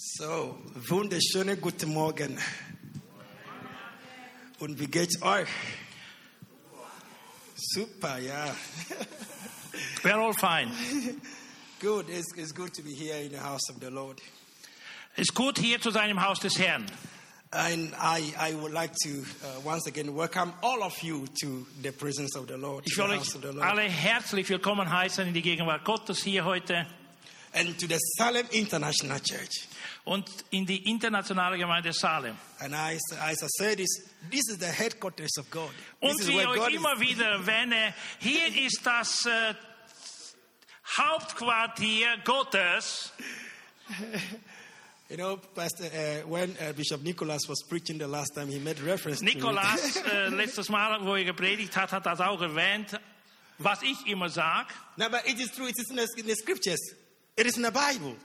So, wunderschönen guten Morgen. Und wie geht's euch? Super, ja. We're all fine. Good. It's, it's good to be here in the house of the Lord. Ist gut hier zu sein im Haus des Herrn. And I, I would like to uh, once again welcome all of you to the presence of the Lord. Ich will euch alle herzlich willkommen heißen in die Gegenwart Gottes hier heute And to the Salem International Church. und in die internationale Gemeinde Salem. And I, as I said, this, this is the headquarters of God. This Und is wie euch God is. immer wieder erwähne, hier ist das äh, Hauptquartier Gottes. You know, Pastor, uh, when uh, Bishop Nicholas was preaching the last time, he made reference to Nikolas, it. äh, letztes Mal, wo er gepredigt hat, hat das auch erwähnt, was ich immer sage. no, but it is true. It is in the, in the scriptures. It is in the Bible.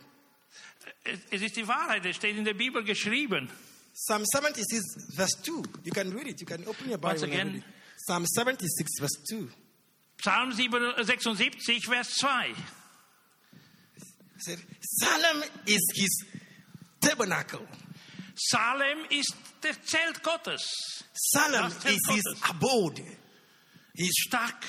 Es ist die Wahrheit, es steht in der Bibel geschrieben. Psalm 76, verse 2. You can read it. You can open your Bible. Once again. Psalm 76, verse 2. Psalm 76, Vers 2. He said, Salem is his tabernacle. Salem ist der Zelt Gottes. Salem Zelt is his Gottes. abode. His, Stark.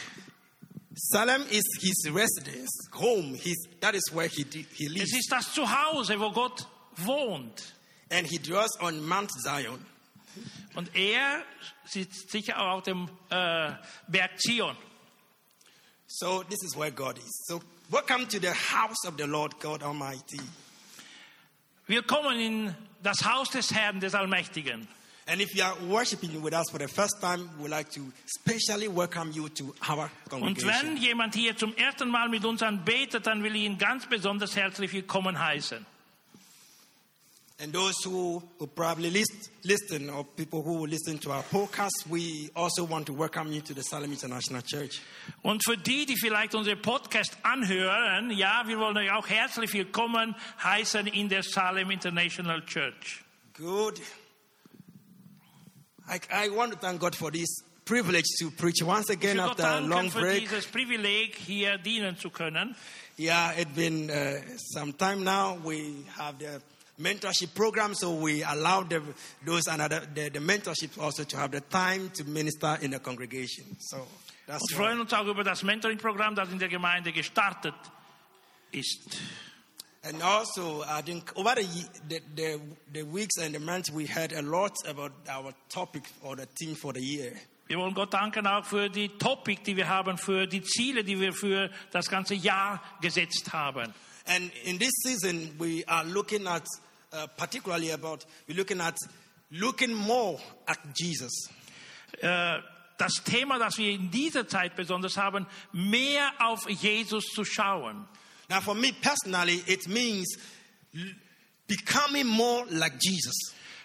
Salem is his residence, home. His, that is where he, he Es lives. ist das Zuhause, wo Gott wohnt. And he dwells on Mount Zion. Und er sitzt sicher auch auf dem äh, Berg Zion. So this is where God is. So welcome to the house of the Lord God Almighty. Willkommen in das Haus des Herrn, des Allmächtigen. And if you are worshiping with us for the first time, we'd like to specially welcome you to our congregation. Und wenn jemand hier zum ersten Mal mit uns anbetet, dann will ich ihn ganz besonders herzlich willkommen heißen. And those who will probably list, listen, or people who will listen to our podcast, we also want to welcome you to the Salem International Church. Und für die, die vielleicht unseren Podcast anhören, ja, wir wollen euch auch herzlich willkommen heißen in der Salem International Church. Good. I, I want to thank God for this privilege to preach once again after a long für break. dieses Privileg, hier dienen zu können. Yeah, it's been uh, some time now. We have the mentorship program, so we allow the, those another the, the mentorship also to have the time to minister in the congregation. So that's Und freuen uns auch über das Mentoring-Programm, das in der Gemeinde gestartet ist. And also, I think over the, the, the, weeks and the months, we heard a lot about our topic or the theme for the year. Wir wollen Gott danken auch für die Topic, die wir haben, für die Ziele, die wir für das ganze Jahr gesetzt haben. And in this season, we are looking at, uh, particularly about, we're looking at looking more at Jesus. Äh, Das Thema, das wir in dieser Zeit besonders haben, mehr auf Jesus zu schauen. Now, for me personally, it means becoming more like Jesus.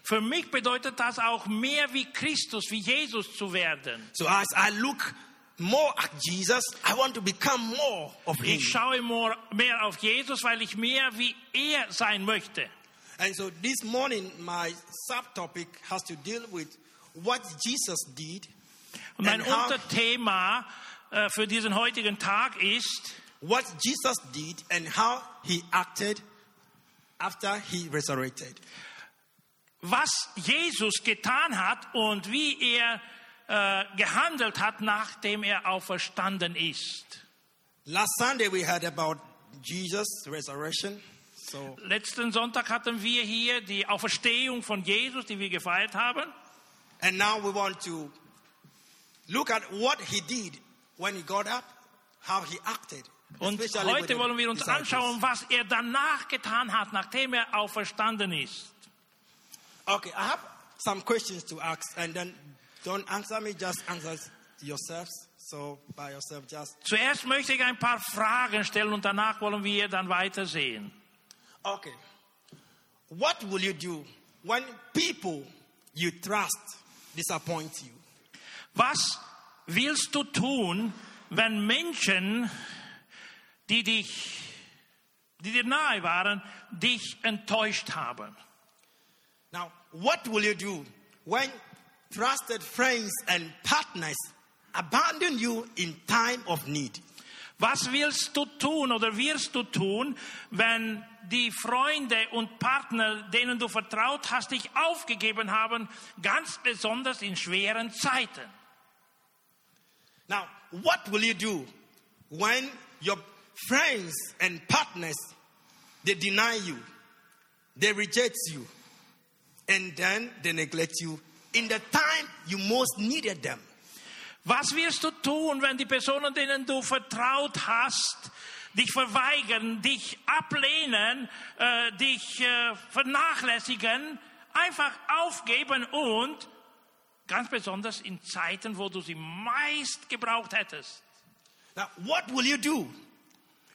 Für mich bedeutet das auch mehr wie Christus, wie Jesus zu werden. So as I look more at Jesus, I want to become more of Him. Ich schaue more, mehr auf Jesus, weil ich mehr wie er sein möchte. And so this morning, my subtopic has to deal with what Jesus did, Und mein Unterthema äh, für diesen heutigen Tag ist, what Jesus did, and how He acted after He resurrected. was Jesus getan hat und wie er äh, gehandelt hat, nachdem er auferstanden ist. Last Sunday, we heard about Jesus' resurrection. So Letzten Sonntag hatten wir hier die Auferstehung von Jesus, die wir gefeiert haben. And now we want to look at what he did when he got up, how he acted. Und heute wollen wir uns anschauen, was er danach getan hat, nachdem er auferstanden ist. Okay, I have some questions to ask, and then don't answer me, just answer yourselves. So by yourself, just Zuerst möchte ich ein paar Fragen stellen und danach wollen wir dann weitersehen. okay. What will you do when people you trust disappoint you? Was willst du tun, wenn Menschen, die dich, die dir nahe waren, dich enttäuscht haben? Now, what will you do when trusted friends and partners abandon you in time of need? Was willst du tun oder wirst du tun, wenn die Freunde und Partner, denen du vertraut hast, dich aufgegeben haben, ganz besonders in schweren Zeiten? Now, what will you do when your friends and partners they deny you, they reject you, and then they neglect you in the time you most needed them? Was wirst du tun, wenn die Personen, denen du vertraut hast, dich verweigern, dich ablehnen, äh, dich äh, vernachlässigen, einfach aufgeben und ganz besonders in Zeiten, wo du sie meist gebraucht hättest? Now, what will you do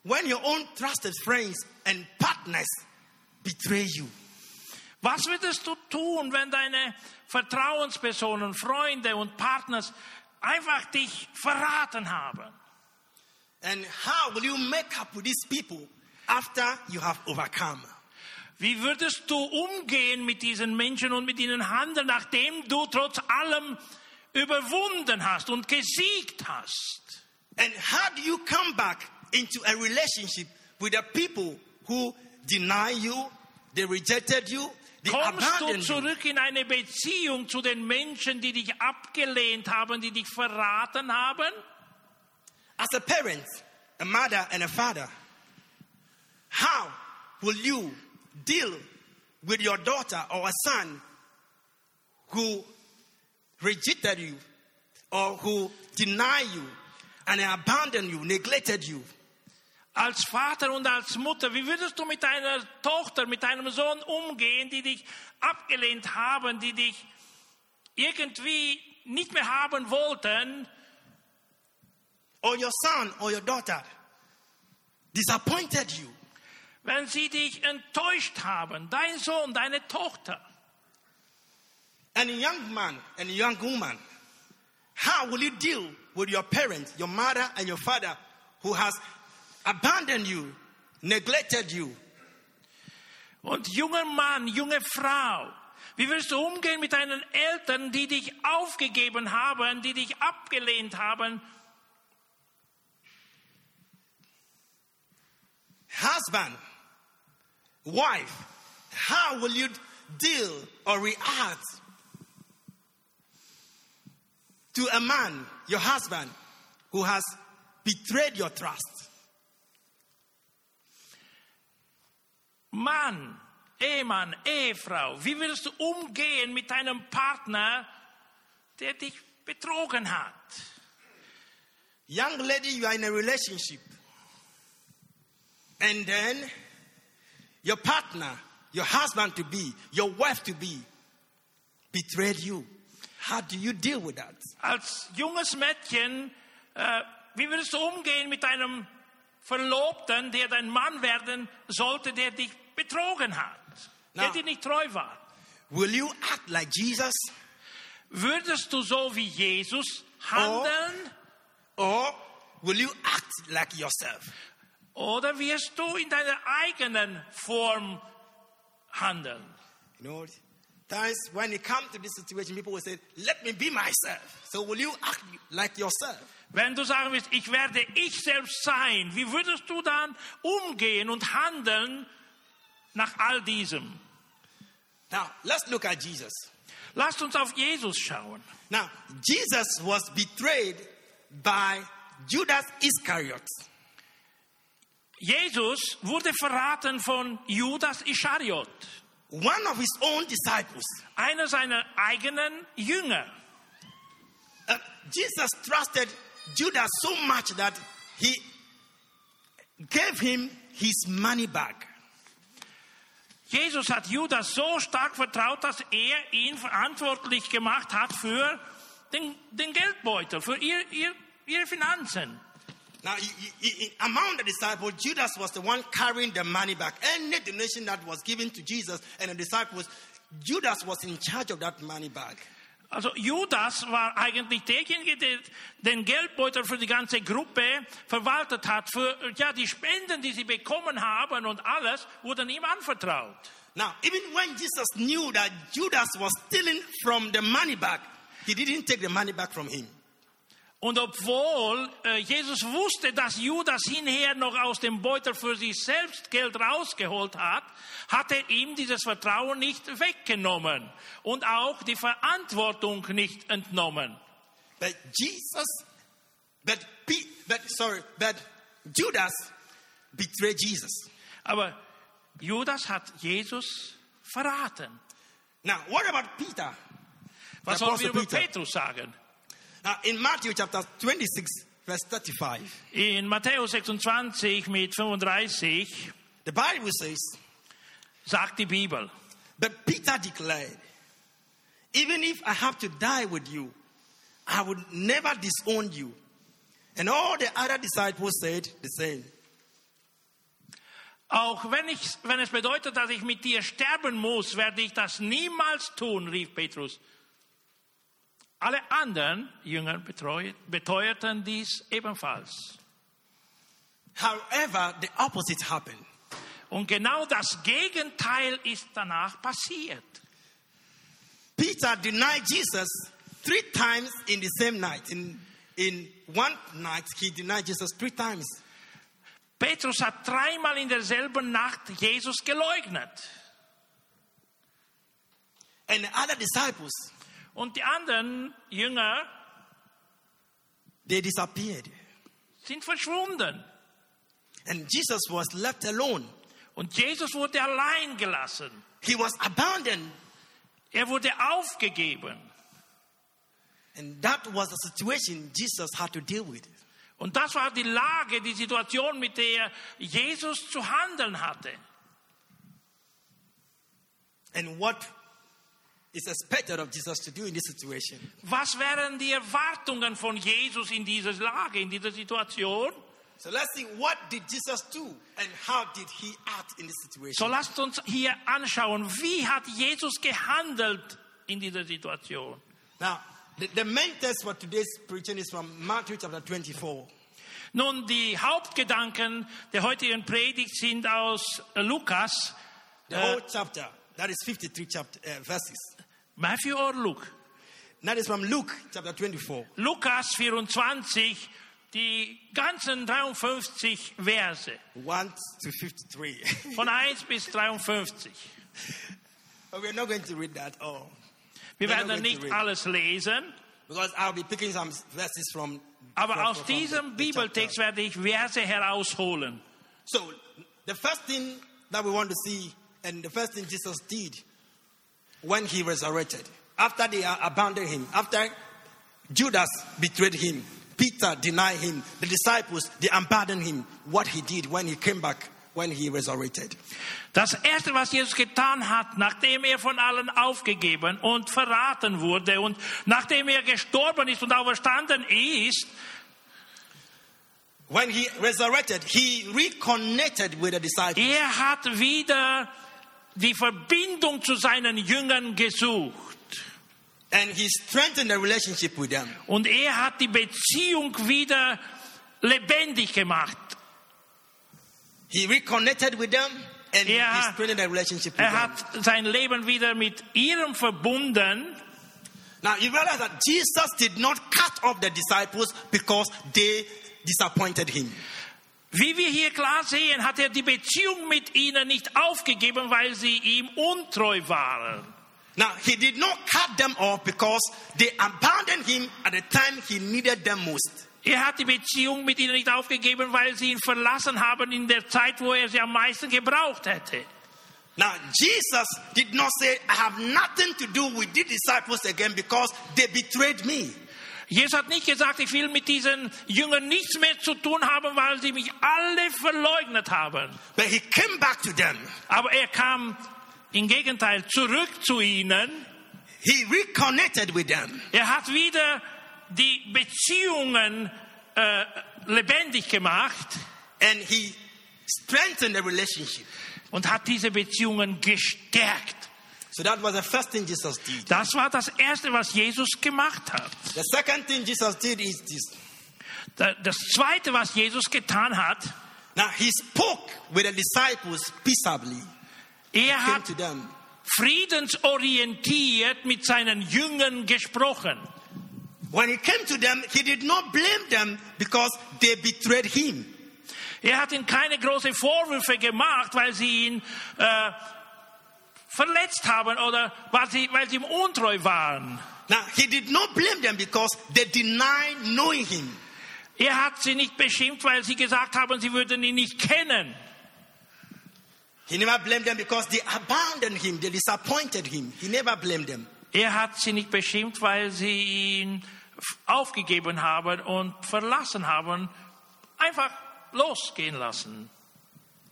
when your own trusted friends and partners betray you? Was würdest du tun, wenn deine Vertrauenspersonen, Freunde und Partners einfach dich verraten haben? And how will you make up with these people after you have overcome? Wie würdest du umgehen mit diesen Menschen und mit ihnen handeln, nachdem du trotz allem überwunden hast und gesiegt hast? And how do you come back into a relationship with the people who deny you, they rejected you, they Kommst du zurück in eine Beziehung zu den Menschen, die dich abgelehnt haben, die dich verraten haben? As a parent, a mother, and a father, how will you deal with your daughter or a son who rejected you or who deny you and abandoned you, neglected you? Als Vater und als Mutter, wie würdest du mit deiner Tochter, mit deinem Sohn umgehen, die dich abgelehnt haben, die dich irgendwie nicht mehr haben wollten? Or your son or your daughter disappointed you? Wenn sie dich enttäuscht haben, dein Sohn, deine Tochter. And a young man and a young woman, how will you deal with your parents, your mother and your father who has abandoned you, neglected you? Und junger Mann, junge Frau, wie wirst du umgehen mit deinen Eltern, die dich aufgegeben haben, die dich abgelehnt haben? Husband, wife, how will you deal or react to a man, your husband, who has betrayed your trust? Mann, Ehemann, Ehefrau, wie willst du umgehen mit deinem Partner, der dich betrogen hat? Young lady, you are in a relationship. And then your partner, your husband to be, your wife to be, betrayed you. How do you deal with that? Als junges Mädchen, äh, wie willst du umgehen mit deinem Verlobten, der dein Mann werden sollte, der dich betrogen hat, der Na. dir nicht treu war? Will you act like Jesus Würdest du so wie Jesus handeln or will you act like yourself? oder wirst du in deiner eigenen Form handeln? You know, times when it comes to this situation, people will say, Let me be myself. So will you act like yourself? Wenn du sagen willst, ich werde ich selbst sein, wie würdest du dann umgehen und handeln nach all diesem? Now, let's look at Jesus. Lasst uns auf Jesus schauen. Now, Jesus was betrayed by Judas Iscariot. Jesus wurde verraten von Judas Ischariot, one of his own disciples. einer seiner eigenen Jünger. Uh, Jesus trusted Judas so much that he gave him his money back. Jesus hat Judas so stark vertraut, dass er ihn verantwortlich gemacht hat für den, den Geldbeutel, für ihr, ihr, ihre Finanzen. Now, among the disciples, Judas was the one carrying the money back. Any donation that was given to Jesus and the disciples, Judas was in charge of that money bag. Also Judas war eigentlich derjenige, der den Geldbeutel für die ganze Gruppe verwaltet hat. Für ja, die Spenden, die sie bekommen haben und alles, wurden ihm anvertraut. Now, even when Jesus knew that Judas was stealing from the money bag, he didn't take the money back from him. Und obwohl äh, Jesus wusste, dass Judas hinher noch aus dem Beutel für sich selbst Geld rausgeholt hat, hat er ihm dieses Vertrauen nicht weggenommen und auch die Verantwortung nicht entnommen. But Jesus, Pe- but sorry, but Judas betrayed Jesus. Aber Judas hat Jesus verraten. Now, what about Peter? Was sollen wir über Peter. Petrus sagen? Now, in Matthew chapter 26, verse 35, In Matthäus 26 mit 35 the Bible says, sagt die Bibel, But Peter declared, Even if I have to die with you, I would never disown you. And all the other disciples said the same. auch wenn, ich, wenn es bedeutet, dass ich mit dir sterben muss, werde ich das niemals tun, rief Petrus. Alle anderen Jünger beteuerten dies ebenfalls. However, the opposite happened. Und genau das Gegenteil ist danach passiert. Peter denied Jesus three times in the same night. In, in one night, he denied Jesus three times. Petrus hat dreimal in derselben Nacht Jesus geleugnet. And the other disciples, Und die anderen Jünger they disappeared. sind verschwunden. And Jesus was left alone. Und Jesus wurde allein gelassen. He was abandoned. Er wurde aufgegeben. And that was the situation Jesus had to deal with. Und das war die Lage, die Situation, mit der Jesus zu handeln hatte. And what Was wären die Erwartungen von Jesus in dieser Lage, in dieser Situation? So let's see what did Jesus do and how did he act in this situation? So lasst uns hier anschauen, wie hat Jesus gehandelt in dieser Situation. now, the, the main text for today's preaching is from Matthew chapter 24. Nun, die Hauptgedanken der heutigen Predigt sind aus Lukas, The whole chapter, that is 53 chapter, uh, verses. Matthew or Luke? That is from Luke chapter 24. Lukas 24, die ganzen 53 Verse, 1 to 53. von 1 bis 53. but we're not going to read that all. Wir We're werden not going nicht to read. alles lesen, Because I'll be picking some verses from. aber from- aus from the- diesem the. Bibeltext werde ich Verse herausholen. So, the first thing that we want to see, and the first thing Jesus did when he resurrected, after they abandoned him, after Judas betrayed him, Peter denied him, the disciples, they abandoned him, what he did when he came back, when he resurrected. Das erste, was Jesus getan hat, nachdem er von allen aufgegeben und verraten wurde und nachdem er gestorben ist und auferstanden ist, When he resurrected, he reconnected with the disciples. er hat wieder die Verbindung zu seinen Jüngern gesucht. And he strengthened the relationship with them. Und er hat die Beziehung wieder lebendig gemacht. He reconnected with them and Er he hat- strengthened the relationship with Er them. hat sein Leben wieder mit ihrem verbunden. Now you realize that Jesus did not cut off the disciples because they disappointed him. Wie wir hier klar sehen, hat er die Beziehung mit ihnen nicht aufgegeben, weil sie ihm untreu waren. Now he did not cut them off because they abandoned him at the time he needed them most. Er hat die Beziehung mit ihnen nicht aufgegeben, weil sie ihn verlassen haben in der Zeit, wo er sie am meisten gebraucht hätte. Now Jesus did not say, I have nothing to do with the disciples again because they betrayed me. Jesus hat nicht gesagt, ich will mit diesen Jüngern nichts mehr zu tun haben, weil sie mich alle verleugnet haben. But he came back to them. Aber er kam im Gegenteil zurück zu ihnen. He reconnected with them. Er hat wieder die Beziehungen äh, lebendig gemacht And he strengthened the relationship. und hat diese Beziehungen gestärkt. So that was the first thing Jesus did. Das war das Erste, was Jesus gemacht hat. The second thing Jesus did is this. Da- Das Zweite, was Jesus getan hat, Now he spoke with the disciples peaceably. er hat to them. friedensorientiert mit seinen Jüngern gesprochen. When he came to them, he did not blame them because they betrayed him. Er hat ihnen keine großen Vorwürfe gemacht, weil sie ihn äh, verletzt haben oder weil sie, weil sie ihm untreu waren. Now, he did not blame them because they denied knowing him. Er hat sie nicht beschimpft, weil sie gesagt haben, sie würden ihn nicht kennen. He never blamed them because they abandoned him, they disappointed him. He never blamed them. Er hat sie nicht beschimpft, weil sie ihn aufgegeben haben und verlassen haben, einfach losgehen lassen.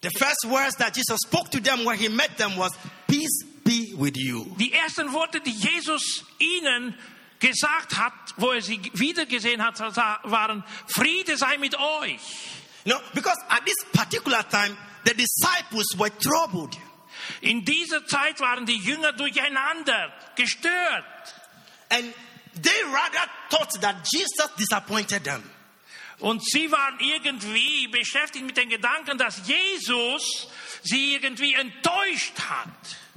The first words that Jesus spoke to them when he met them was, Peace be with you. Die ersten Worte, die Jesus ihnen gesagt hat, wo er sie wiedergesehen hat, waren, Friede sei mit euch. Know, because at this particular time, the disciples were troubled. In dieser Zeit waren die Jünger durcheinander, gestört. And they rather thought that Jesus disappointed them. Und sie waren irgendwie beschäftigt mit den Gedanken, dass Jesus sie irgendwie enttäuscht hat.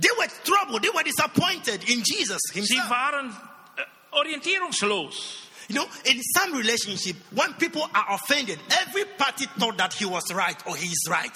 They were troubled, they were disappointed in Jesus Sie himself. waren äh, orientierungslos. You know, in some relationship, when people are offended, every party thought that he was right or he is right.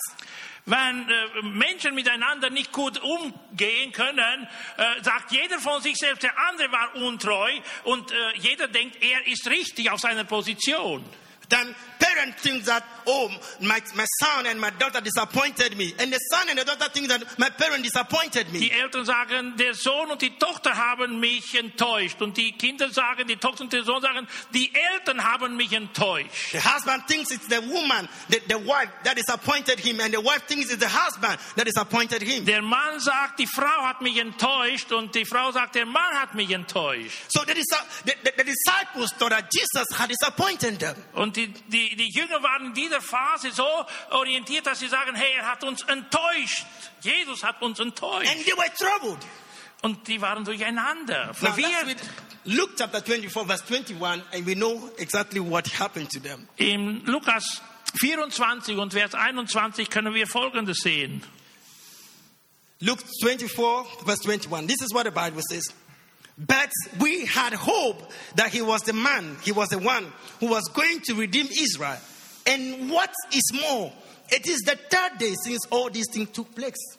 Wenn äh, Menschen miteinander nicht gut umgehen können, äh, sagt jeder von sich selbst, der andere war untreu und äh, jeder denkt, er ist richtig auf seiner Position. Then parent thinks that, oh, my, my son and my daughter disappointed me. And the son and the daughter think that my parent disappointed me. Die Eltern sagen, der Sohn und die Tochter haben mich enttäuscht. Und die Kinder sagen, die Tochter und der Sohn sagen, die Eltern haben mich enttäuscht. The husband thinks it's the woman, the, the wife that disappointed him, and the wife thinks it's the husband that disappointed him. Der Mann sagt, die Frau hat mich enttäuscht und die Frau sagt, der Mann hat mich enttäuscht. So the, the, the, the disciples thought that Jesus had disappointed them. Und die, die, die Jünger waren in dieser Phase so orientiert, dass sie sagen, hey, er hat uns enttäuscht. Jesus hat uns enttäuscht. And they were troubled. Und die waren durcheinander, verwirrt. Luke chapter 24, verse 21, and we know exactly what happened to them. In Lukas 24 und Vers 21 können wir Folgendes sehen. Luke 24, verse 21. This is what the Bible says. But we had hope that he was the man, he was the one who was going to redeem Israel. And what is more, it is the third day since all these things took place.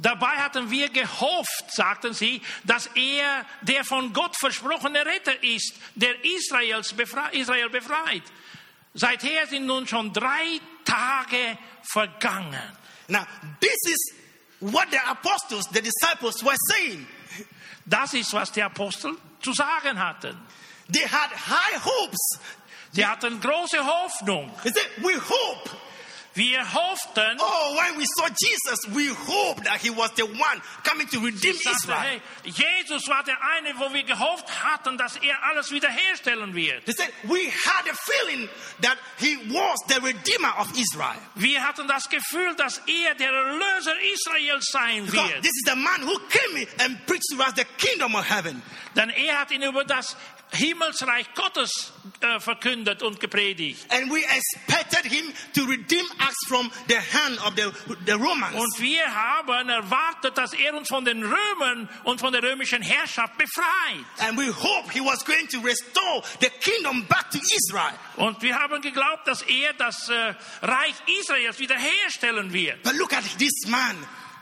Dabei hatten wir gehofft, sagten sie, dass er der von Gott versprochene Retter ist, der Israels befrei Israel befreit. Seither sind nun schon drei Tage vergangen. Now, this is what the apostles, the disciples were saying. Das ist, was die Apostel zu sagen hatten. They had high hopes. Sie hatten große Hoffnung. They said, We hope. Wir hofften, Oh, when we saw Jesus, we hoped that he was the one coming to redeem sagte, Israel. hey, Jesus war der eine, wo wir gehofft hatten, dass er alles wiederherstellen wird. They said, We had a feeling that he was the redeemer of Israel. Wir hatten das Gefühl, dass er der Erlöser Israels sein Because wird. this is the man who came and preached to us the kingdom of heaven. Denn er hat ihn über das Himmelsreich Gottes äh, verkündet und gepredigt. And we expected him to redeem us from the hand of the, the Romans. Und wir haben erwartet, dass er uns von den Römern und von der römischen Herrschaft befreit. And we hope he was going to restore the kingdom back to Israel. Und wir haben geglaubt, dass er das äh, Reich Israels wiederherstellen wird. But look at this man.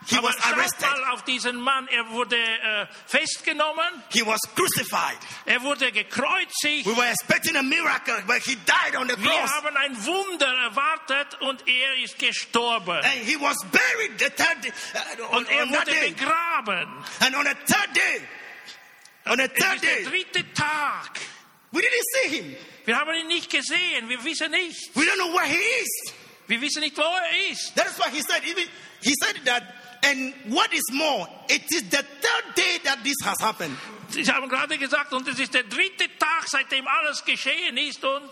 He was arrested. mal auf diesen Mann. Er wurde äh, festgenommen, He was crucified. er wurde gekreuzigt. We were expecting a miracle, but he died on the Wir cross. haben ein Wunder erwartet und er ist gestorben. And he was buried the third day, uh, on, Und er on wurde day. begraben. And on the third day, on the third ist der day, dritte Tag. we didn't see him. Wir haben ihn nicht gesehen. Wir wissen nicht. We don't know where he is. Wir wissen nicht, wo er ist. That is why he said, even he said that, and what is more, it is the third day that this has happened. Sie haben gerade gesagt, und es ist der dritte Tag, seitdem alles geschehen ist und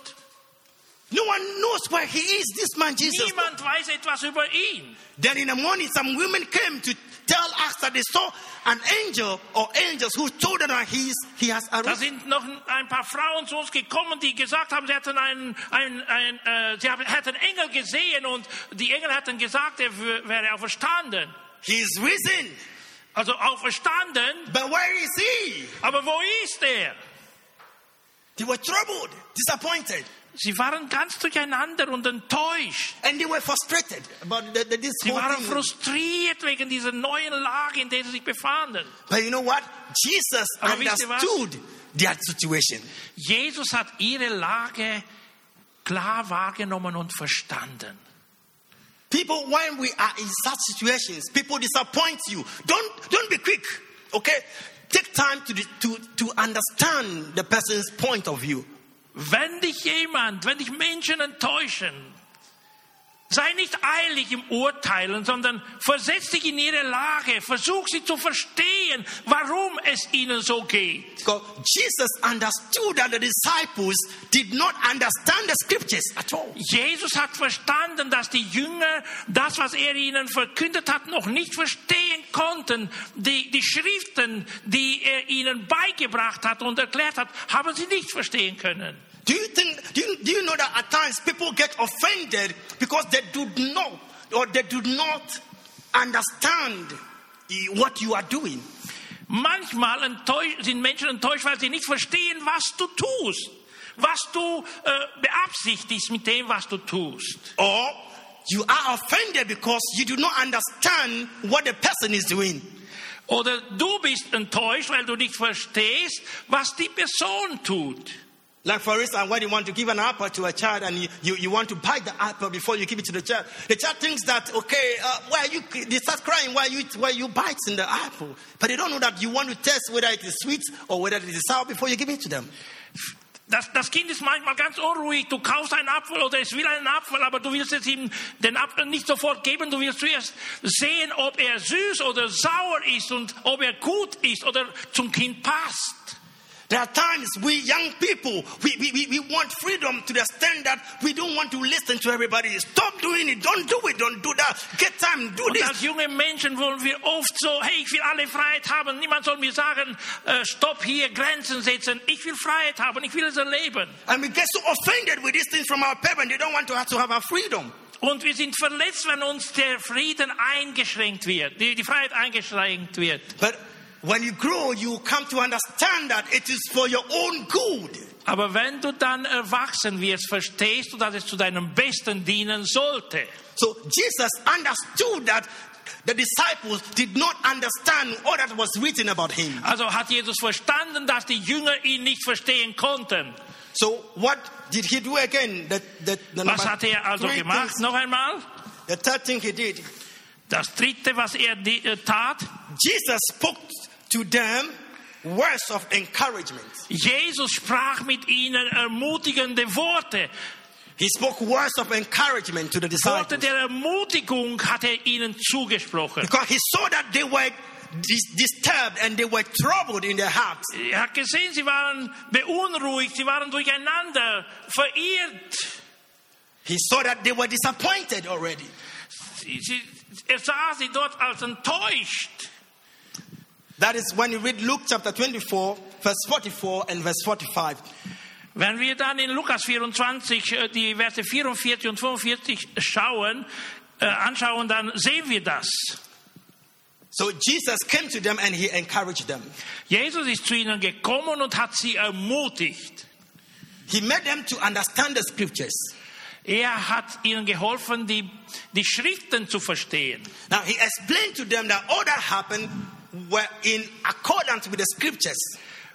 No one knows where he is, this man Jesus. niemand weiß etwas über ihn. Then in the morning, some women came to tell us that they saw an angel or angels who told them that he, is, he has Da arisen. sind noch ein paar Frauen zu uns gekommen, die gesagt haben, sie hätten einen, einen, einen, äh, sie haben, hätten Engel gesehen und die Engel hätten gesagt, er wär- wäre auferstanden. He is risen. Also auferstanden, But where is he? aber wo ist er? They were troubled, disappointed, Sie waren ganz durcheinander und enttäuscht. and they were frustrated about the, the, this Sie waren thing. frustriert wegen dieser neuen Lage, in der sie sich befanden. But you know what? Jesus Aber understood their situation. Jesus hat ihre Lage klar wahrgenommen und verstanden. People, when we are in such situations, people disappoint you. Don't don't be quick. Okay, take time to to to understand the person's point of view. Wenn dich jemand, wenn dich Menschen enttäuschen, sei nicht eilig im Urteilen, sondern versetz dich in ihre Lage, versuch sie zu verstehen, warum es ihnen so geht. Because Jesus understood that the disciples did not understand the scriptures at all. Jesus hat verstanden, dass die Jünger das, was er ihnen verkündet hat, noch nicht verstehen konnten. Die, die Schriften, die er ihnen beigebracht hat und erklärt hat, haben sie nicht verstehen können. Do you think? Do you, do you know that at times people get offended because they do not or they do not understand what you are doing? Manchmal sind Menschen enttäuscht, weil sie nicht verstehen, was du tust, was du äh, beabsichtigst mit dem, was du tust. Or you are offended because you do not understand what the person is doing. Oder du bist enttäuscht, weil du nicht verstehst, was die Person tut. Like for instance, when you want to give an apple to a child and you, you, you want to bite the apple before you give it to the child, the child thinks that okay, uh, why you they start crying while you while you bite in the apple, but they don't know that you want to test whether it is sweet or whether it is sour before you give it to them. Das, das Kind ist manchmal ganz unruhig. Du kaufst einen Apfel oder es will einen Apfel, aber du willst es ihm den Apfel nicht sofort geben. Du willst zuerst sehen, ob er süß oder sauer ist und ob er gut ist oder zum Kind passt. There are times we young people we, we, we, we want freedom to the extent that we don't want to listen to everybody. Stop doing it, don't do it, don't do that. Get time, do Und this. als junge Menschen wollen wir oft so, hey, ich will alle Freiheit haben. Niemand soll mir sagen, äh, stopp hier, Grenzen setzen. Ich will Freiheit haben, ich will es erleben. And we get so offended with these things from our parents. They don't want to have to have our freedom. Und wir sind verletzt, wenn uns der Frieden eingeschränkt wird, die, die Freiheit eingeschränkt wird. But when you grow, you come to understand that it is for your own good. Aber wenn du dann erwachsen wirst, verstehst du, dass es zu deinem Besten dienen sollte. So Jesus understood that the disciples did not understand all that was written about him. Also hat Jesus verstanden, dass die Jünger ihn nicht verstehen konnten. So what did he do again? The, the, the Was hat er also gemacht? things- Noch einmal. the third thing he did, Das dritte, was er di- äh, tat, Jesus spoke to them words of encouragement. Jesus sprach mit ihnen ermutigende Worte. He spoke words of encouragement to the Worte disciples der Ermutigung hat er ihnen zugesprochen. because he saw that they were dis- disturbed and they were troubled in their hearts. Er hat gesehen, sie waren beunruhigt, sie waren durcheinander, verirrt. He saw that they were disappointed already. Er sah sie dort als enttäuscht. That is when you read Luke chapter 24, verse 44 and verse 45. Wenn wir dann in Lukas 24 äh, die Verse 44 und 45 schauen, äh, anschauen, dann sehen wir das. So Jesus came to them and he encouraged them. Jesus ist zu ihnen gekommen und hat sie ermutigt. He made them to understand the scriptures. Er hat ihnen geholfen, die, die Schriften zu verstehen. Now he explained to them that all that happened were in accordance with the scriptures.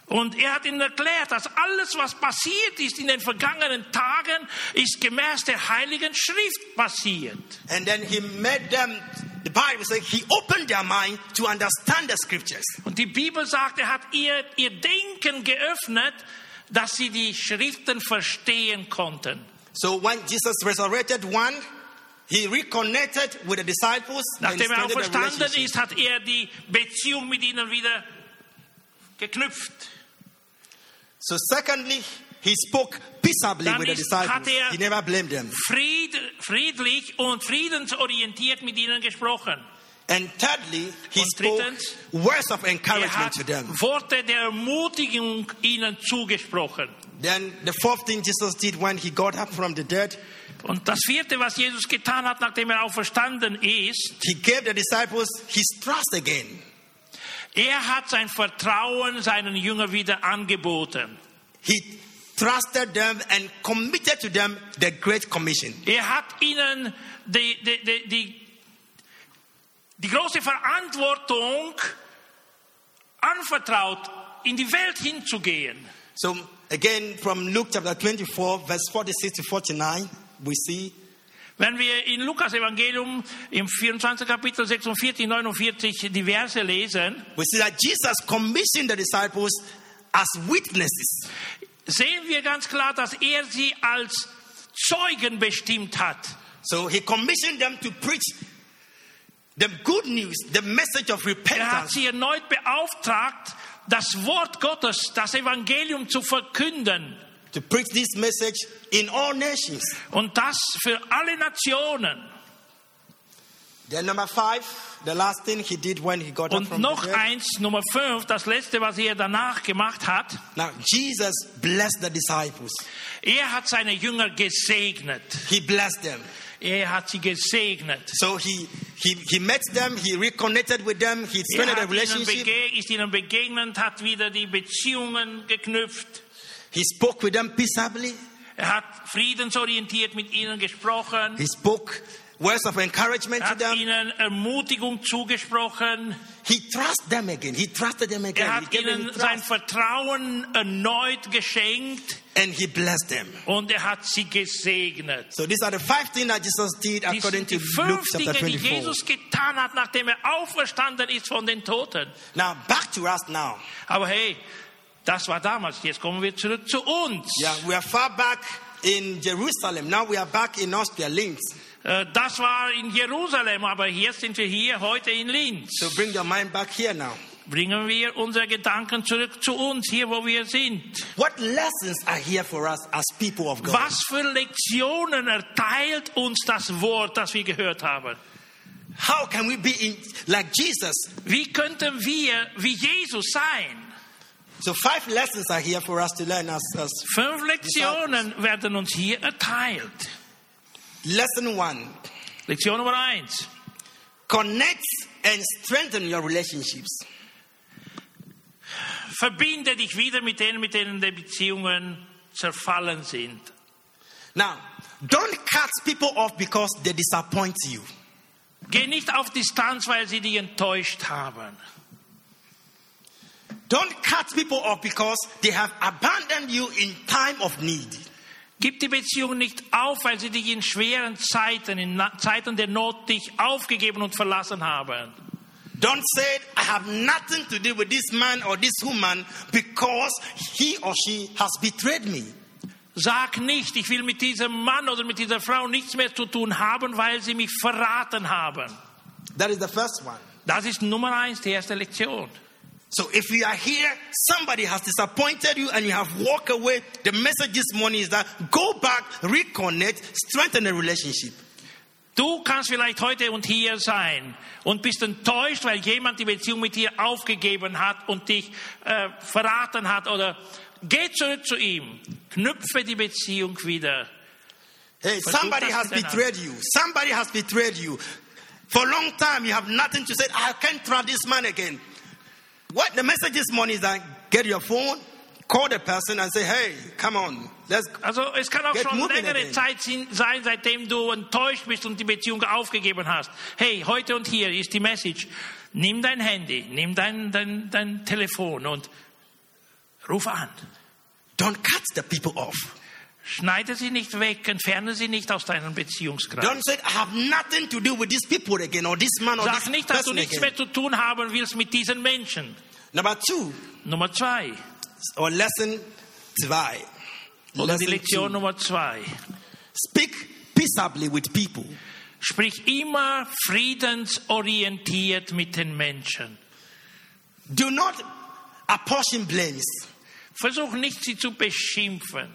Und er hat ihnen erklärt, dass alles, was passiert ist in den vergangenen Tagen, ist gemäß der Heiligen Schrift passiert. And then he made them, the Bible says, he opened their mind to understand the scriptures. Und die Bibel sagt, er hat ihr, ihr Denken geöffnet, dass sie die Schriften verstehen konnten. So when Jesus resurrected one, he reconnected with the disciples and Nachdem er auch started a verstanden relationship. ist, hat er die Beziehung mit ihnen wieder geknüpft. So secondly, he spoke peaceably Dann with the disciples. hat er- He never blamed them. Fried, friedlich und friedensorientiert mit ihnen gesprochen. And thirdly, he Und spoke words of Er encouragement hat to them. Worte der Ermutigung ihnen zugesprochen. Then the fourth thing Jesus did when he got up from the dead, Und das vierte, was Jesus getan hat, nachdem er auferstanden ist, he gave the disciples his trust again. er hat sein Vertrauen seinen Jüngern wieder angeboten. He trusted them and committed to them the Great Commission. Er hat ihnen die, die, die, die, die große Verantwortung anvertraut, in die Welt hinzugehen. So, again, from Luke chapter 24, verse 46 to 49, we see Wenn wir in Lukas Evangelium im 24. Kapitel 46, 49 die Verse lesen, we see that Jesus commissioned the disciples as witnesses. sehen wir ganz klar, dass er sie als Zeugen bestimmt hat. So he commissioned them to preach the good news, the message of Er hat repentance sie erneut beauftragt, das Wort Gottes, das Evangelium zu verkünden. To preach this message in all nations. Und das für alle Nationen. Then number five, the last thing he did when he got up Und from noch the eins, Nummer fünf, das letzte, was er danach gemacht hat. Now Jesus blessed the disciples. Er hat seine Jünger gesegnet. He blessed them. Er hat sie gesegnet. So he he he met them, he reconnected with them, he Er strengthened the hat ihnen relationship, bege ist ihnen begegnet, hat wieder die Beziehungen geknüpft. He spoke with them peaceably, Er hat friedensorientiert mit ihnen gesprochen. he spoke words of encouragement Er to hat them. ihnen Ermutigung zugesprochen. He trusted them again. He trusted them again. Er hat ihnen sein. Vertrauen erneut geschenkt and he blessed them. und er hat sie gesegnet. So these are the five things that Jesus did Dies according sind to die Luke fünf chapter Dinge, die 24. Jesus getan hat, nachdem er auferstanden ist von den Toten. Now back to us now. Aber hey, das war damals. Jetzt kommen wir zurück zu uns. Yeah, we are far back in Jerusalem. Now we are back in Austria, Linz. Äh, Das war in Jerusalem, aber hier sind wir hier heute in Linz. So bring your mind back here now. Bringen wir unsere Gedanken zurück zu uns, hier wo wir sind. What lessons are here for us as people of God? Was für Lektionen erteilt uns das Wort, das wir gehört haben? How can we be in like Jesus? Wie könnten wir wie Jesus sein? So five lessons are here for us to learn as, as Fünf Lektionen werden uns hier erteilt. lesson one. Lektion Nummer eins. Connect and strengthen your relationships. Verbinde dich wieder mit denen, mit denen die Beziehungen zerfallen sind. Now, don't cut people off because they disappoint you. Geh nicht auf Distanz, weil sie dich enttäuscht haben. Don't cut people off because they have abandoned you in time of need. Gib die Beziehung nicht auf, weil sie dich in schweren Zeiten, in Zeiten der Not dich aufgegeben und verlassen haben. Don't say, I have nothing to do with this man or this woman because he or she has betrayed me. Sag nicht, ich will mit diesem Mann oder mit dieser Frau nichts mehr zu tun haben, weil sie mich verraten haben. That is the first one. Das ist Nummer eins, die erste Lektion. So if you are here, somebody has disappointed you and you have walked away, the message this morning is that go back, reconnect, strengthen the relationship. Du kannst vielleicht heute und hier sein und bist enttäuscht, weil jemand die Beziehung mit dir aufgegeben hat und dich äh, verraten hat oder geh zurück zu ihm, knüpfe die Beziehung wieder. Hey, Versuch somebody has betrayed you. Somebody has betrayed you. For a long time, you have nothing to say. I can't trust this man again. What the message this morning is that get your phone, call the person and say, hey, come on, let's Also es kann auch Get schon moving längere again. Zeit sein, seitdem du enttäuscht bist und die Beziehung aufgegeben hast. Hey, heute und hier ist die Message. Nimm dein Handy, nimm dein, dein, dein Telefon und ruf an. don't cut the people off. Schneide sie nicht weg, entferne sie nicht aus deinem Beziehungskreis. Don't say, I have nothing to do with these people again or this man or Sag this nicht, dass du nichts again. mehr zu tun haben willst mit diesen Menschen. Number two, Nummer zwei. or lesson zwei. Oder die Lesson Lektion two. Nummer zwei. Speak peaceably with people. Sprich immer friedensorientiert mit den Menschen. Do not apportion blames. Versuch nicht, sie zu beschimpfen.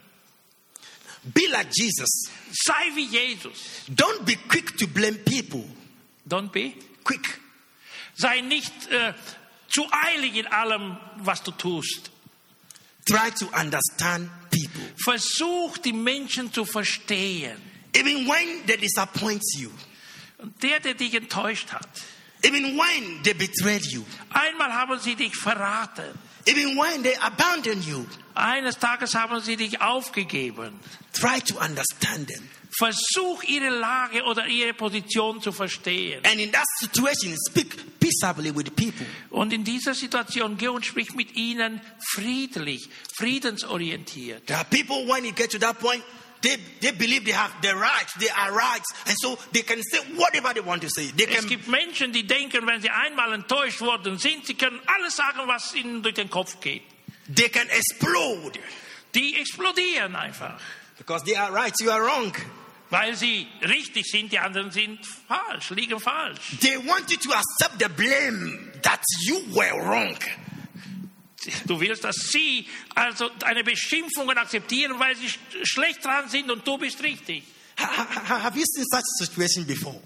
Be like Jesus. Sei wie Jesus. Don't be quick to blame people. Don't be. Quick. Sei nicht äh, zu eilig in allem, was du tust. Try to understand people. Versuch, die Menschen zu verstehen. Even when they disappoint you. Und der, der dich enttäuscht hat, Even when they betrayed you. einmal haben sie dich verraten. Even when they abandon you, Eines Tages haben sie dich aufgegeben. try to understand them. Versuch ihre Lage oder ihre Position zu verstehen. And in that situation, speak peaceably with people. Und in dieser Situation geh und sprich mit ihnen friedlich, friedensorientiert. There are people, when you get to that point, they, they believe they have the rights, they are rights, and so they can say whatever they want to say. They Es can, gibt Menschen, die denken, wenn sie einmal enttäuscht worden sind, sie können alles sagen, was ihnen durch den Kopf geht. they can explode Die explodieren einfach, because they are right, you are wrong. weil sie richtig sind, die anderen sind falsch, liegen falsch. They want you to accept the blame that you were wrong. Du willst, dass sie also eine Beschimpfung akzeptieren, weil sie sch schlecht dran sind und du bist richtig. Ha- ha- ha- Have you seen such situation before?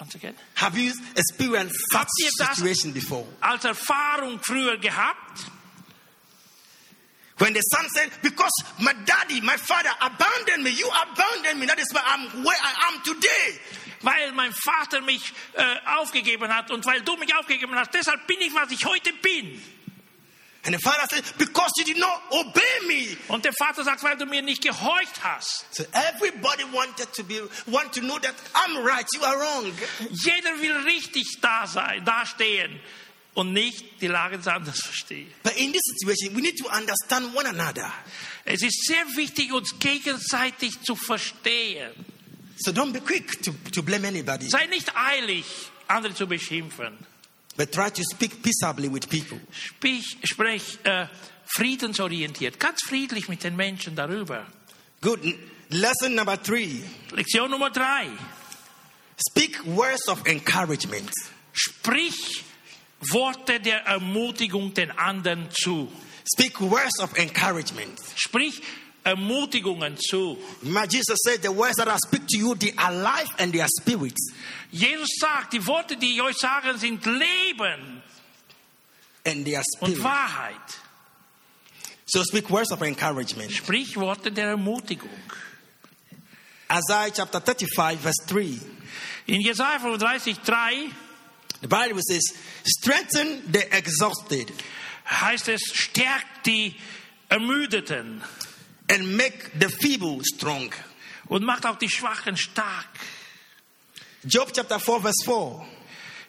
Once again. Have you experienced such situation before? Als Erfahrung früher gehabt, When the son said, Because my daddy, my father abandoned me, you abandoned me, that is why I'm where I am today. weil mein Vater mich äh, aufgegeben hat und weil du mich aufgegeben hast, deshalb bin ich, was ich heute bin. And the father said, Because you did not obey me. Und der Vater sagt, weil du mir nicht gehorcht hast. So everybody wanted to be want to know that I'm right, you are wrong. Jeder will richtig da sein, dastehen und nicht die Lage des anderen verstehen. But in this situation, we need to understand one another. Es ist sehr wichtig, uns gegenseitig zu verstehen. So don't be quick to, to blame anybody, Sei nicht eilig, andere zu beschimpfen. But try to speak peaceably with people. Sprich, sprich äh, friedensorientiert, ganz friedlich mit den Menschen darüber. Good. Lesson number three Lektion Nummer drei. speak words of encouragement. Sprich Worte der Ermutigung den anderen zu. Speak words of encouragement. Sprich Ermutigungen zu. Jesus said, The words that I speak to you, they are life and they are spirit. Jesus sagt, die Worte, die ich euch sage, sind Leben And they are und. Wahrheit. So speak words of encouragement. Sprich Worte der Ermutigung. Isaiah chapter 35, verse 3. In Jesaja 35, 3 The Bible says, Strengthen the exhausted heißt es, stärkt die Ermüdeten and make the feeble strong. und macht auch die Schwachen stark. Job chapter 4, verse 4.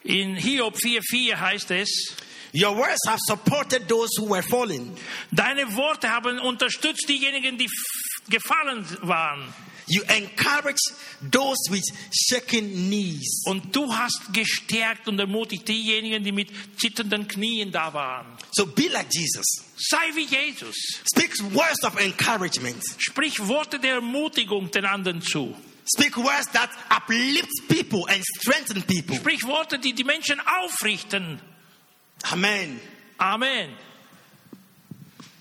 In Hiob 4,4 heißt es, Your words have supported those who were fallen. deine Worte haben unterstützt diejenigen, die gefallen waren. You encourage those with shaking knees. Und du hast gestärkt und ermutigt diejenigen, die mit zitternden Knien da waren. So be like Jesus. Sei wie Jesus. Speak words of encouragement. Sprich Worte der Ermutigung den anderen zu. Speak words that uplift people and strengthen people. Sprich Worte, die die Menschen aufrichten. Amen. Amen.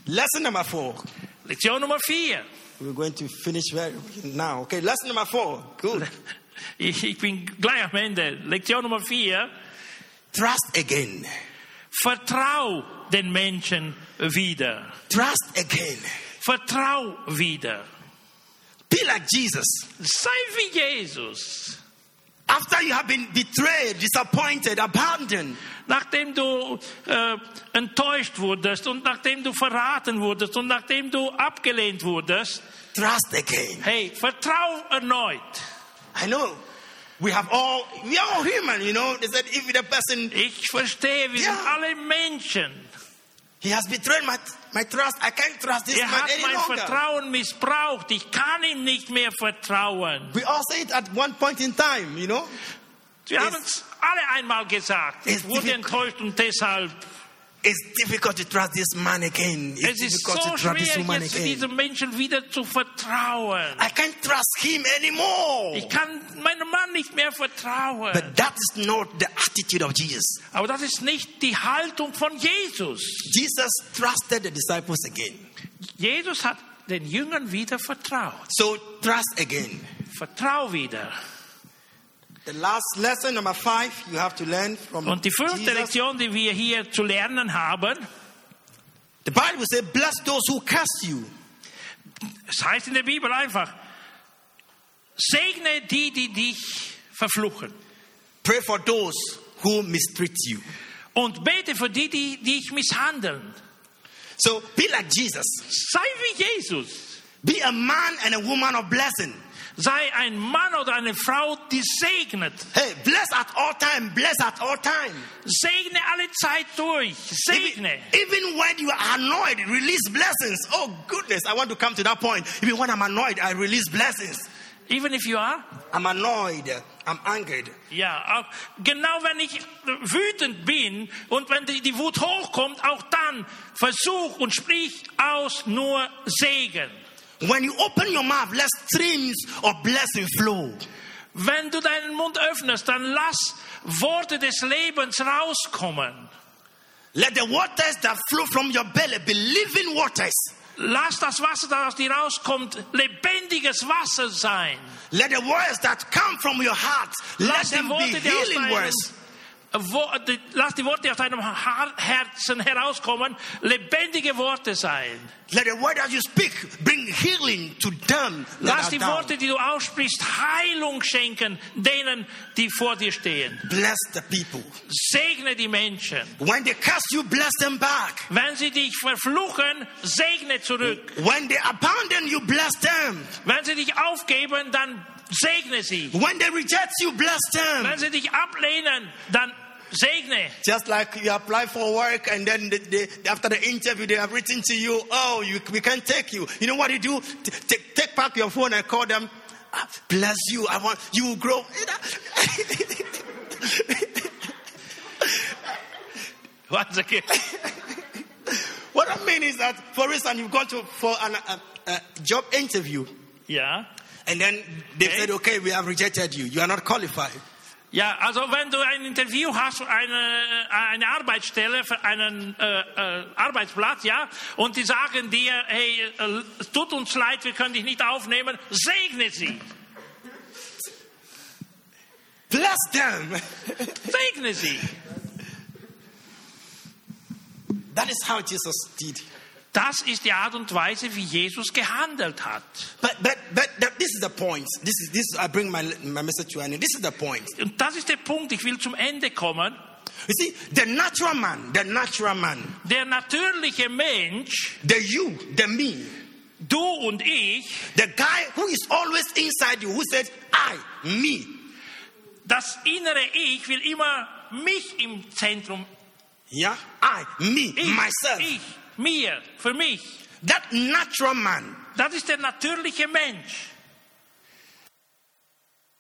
Lesson number four. Lektion Nummer 4. We're going to finish very now. Okay, lesson number four. Good. Ich, ich bin gleich am Ende. Lektion Nummer 4. Trust again. Vertrau den Menschen wieder. Trust again. Vertrau wieder. Be like Jesus. Sei wie Jesus. After you have been betrayed, disappointed, abandoned, Nachdem du äh, enttäuscht wurdest und nachdem du verraten wurdest und nachdem du abgelehnt wurdest, trust again. hey, vertrau erneut. I know we have all, we are all human, you know. They said if the person, Ich verstehe, wir sind alle Menschen. He has betrayed my, my trust, I can't trust this Er man hat any mein longer. Vertrauen missbraucht. Ich kann ihm nicht mehr vertrauen. We all say it at one point in time, you know. Wir haben es alle einmal gesagt. Es Ich wurde difficult. enttäuscht und deshalb. It's difficult to trust this man again. It's Es ist so to trust this schwer, jetzt again. diesem Menschen wieder zu vertrauen. I can't trust him anymore. Ich kann meinem Mann nicht mehr vertrauen. But that is not the attitude of Jesus. Aber das ist nicht die Haltung von Jesus. Jesus trusted the disciples again. Jesus hat den Jüngern wieder vertraut. So trust again. Vertrau wieder. Und die fünfte. Lektion, die wir hier zu lernen haben, The Bible says, bless those who curse you. es heißt in der Bibel einfach, segne die, die dich verfluchen Pray for those who mistreat you. Und bete für die, die die dich misshandeln. So be like Jesus. Sei wie Jesus. Be a man and a woman of blessing. Sei ein Mann oder eine Frau, die segnet. Hey, bless at all time, bless at all time. Segne alle Zeit durch. Even, Segne. even when you are annoyed, release blessings. Oh goodness, I want to come to that point. Even when I'm annoyed, I release blessings. Even if you are. I'm annoyed, I'm angered. Ja, auch genau wenn ich wütend bin und wenn die, die Wut hochkommt, auch dann versuch und sprich aus nur Segen. When you open your mouth, let streams of blessing flow. Wenn du deinen Mund öffnest, dann lass Worte des Lebens rauskommen. Let the waters that flow from your belly be living waters. Lass das Wasser, das aus dir rauskommt, lebendiges Wasser sein. Let the words that come from your heart, let Lass die them be Worte, die aus healing words. Lass die Worte aus deinem Herzen herauskommen, lebendige Worte sein. Let the word that you speak bring healing to them. Lass die. Worte, die du aussprichst, Heilung schenken denen, die vor dir stehen. Bless the people. Segne die Menschen. When they curse you, bless them back. Wenn sie dich verfluchen, segne zurück. When they abandon you, bless them. Wenn sie dich aufgeben, dann segne sie. When they reject you, bless them. Wenn sie dich ablehnen, dann segne. Just like you apply for work and then they, they, after the interview they have written to you, oh, you, we can't take you. You know what you do? Take, take back your phone and call them. "Ah, Bless you. I want you will grow. Once again. what I mean is that, for instance, you've gone to for an, a, a job interview Yeah. and then they Okay. said, okay, we have rejected you. You are not qualified. Ja, also wenn du ein Interview hast, eine, eine Arbeitsstelle, für einen äh, äh, Arbeitsplatz, ja, und die sagen dir, hey, äh, es tut uns leid, wir können dich nicht aufnehmen, segne sie, Bless them. segne sie. that is how Jesus did. Das ist die Art und Weise, wie Jesus gehandelt hat. But, but, but th- this is the point. This is this. I bring my, my message to an end. This is the point. Und das ist der Punkt, ich will zum Ende kommen. You see, the natural man, the natural man, Der natürliche Mensch, the you, the me, du und ich, the guy who is always inside you, who says, I, me. das innere Ich will immer mich im Zentrum. Yeah, I, me, Ich, myself. ich, mir, für mich. That natural man, Das ist der natürliche Mensch.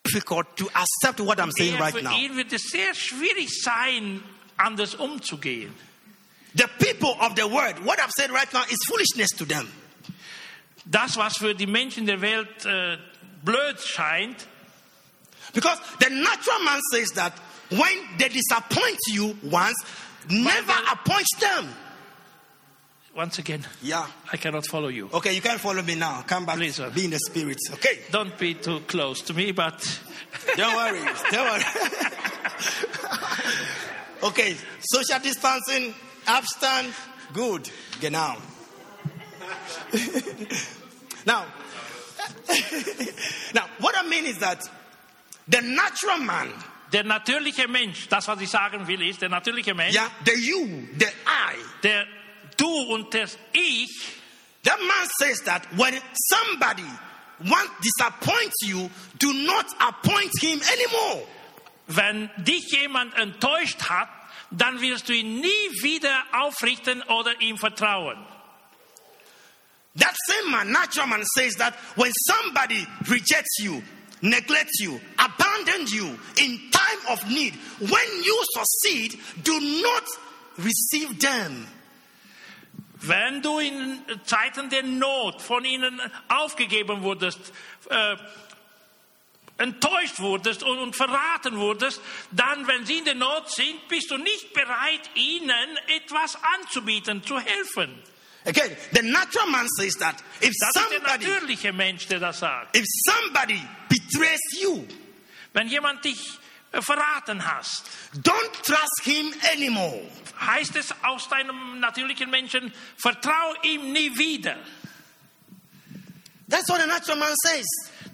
difficult to accept what I'm saying right für now. ihn wird es sehr schwierig sein, anders umzugehen. The people of the world, what I've said right now is foolishness to them. Das, was für die Menschen der Welt äh, eh, blöd scheint, Because the natural man says that when they disappoint you once, never appoint them. Once again, Yeah. I cannot follow you. Okay, you can't follow me now. Come back. Please, sir. Be in the spirit. Okay. Don't be too close to me, but Don't worry. Don't worry. okay. Social distancing, abstand, good. Genau. now, now, what I mean is that the natural man, der natürliche Mensch, das, was ich sagen will, ist, der natürliche Mensch, yeah, the you, the I, der Du und das Ich, that man says that when somebody once disappoints you, do not appoint him anymore. wenn dich jemand enttäuscht hat, dann wirst du ihn nie wieder aufrichten oder ihm vertrauen. That same man, natural man, says that when somebody rejects you, neglects you, abandons you in time of need, when you succeed, do not receive them. Wenn du in Zeiten der Not von ihnen aufgegeben wurdest, äh, enttäuscht wurdest und, und verraten wurdest, dann, wenn sie in der Not sind, bist du nicht bereit, ihnen etwas anzubieten, zu helfen. Again, the natural man says that if Das ist der somebody, natürliche Mensch, der das sagt. if somebody betrays you, Wenn jemand dich verraten hast, don't trust him anymore. heißt es aus deinem natürlichen Menschen, vertrau ihm nie wieder. That's what the natural man says.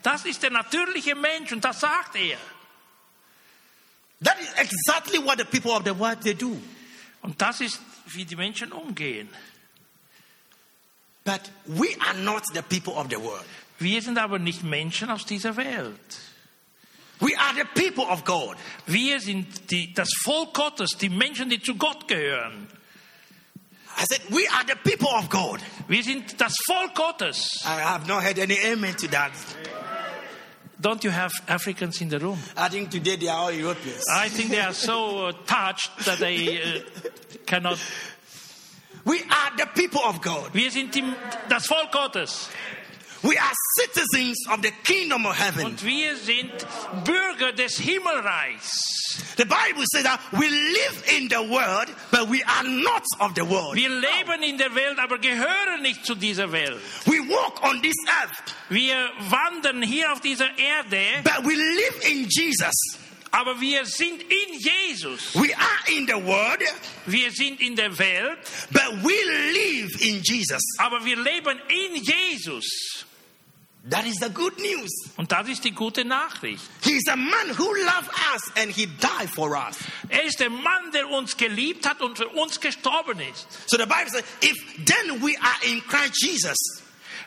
Das ist der natürliche Mensch und das sagt er. That is exactly what the people of the world they do. Und das ist, wie die Menschen umgehen. But we are not the people of the world. Wir sind aber nicht Menschen aus dieser Welt. We are the people of God. Wir sind die, das Volk Gottes, die Menschen, die zu Gott gehören. I said, we are the people of God. Wir sind das Volk Gottes. I have not heard any amen to that. Don't you have Africans in the room? I think today they are all Europeans. I think they are so uh, touched that they uh, cannot. We are the people of God. Wir sind die, das Volk Gottes. We are citizens of the kingdom of heaven. Und wir sind Bürger des Himmelreichs. The Bible says that we live in the world, but we are not of the world. Wir leben in der Welt, aber gehören nicht zu dieser Welt. We walk on this earth, Wir uh, wandern hier auf dieser Erde, but we live in Jesus. aber wir sind in Jesus. We are in the world, Wir sind in der Welt, but we live in Jesus. aber wir leben in Jesus. That is the good news. Und das ist die gute Nachricht. He is a man who loved us and he died for us. Er ist der Mann, der uns geliebt hat und für uns gestorben ist. So the Bible says, if then we are in Christ Jesus,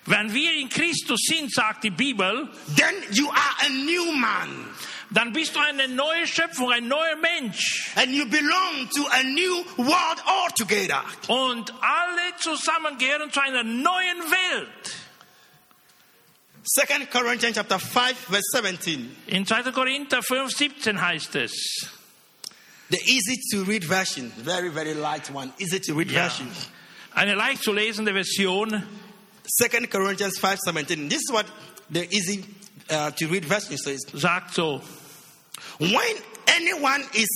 Wenn wir in Christus sind, sagt die Bibel, then you are a new man dann bist du eine neue Schöpfung, ein neuer Mensch. and you belong to a new world altogether. Und alle zusammen gehören zu einer neuen Welt. Second Corinthians chapter 5 verse 17. In 2. Korinther 5, 17 heißt es. The easy to read version, very very light one, easy to read Ja. version. Eine leicht zu lesende Version. Second Corinthians 5 17. This is what the easy uh, to read version says. sagt so, When anyone is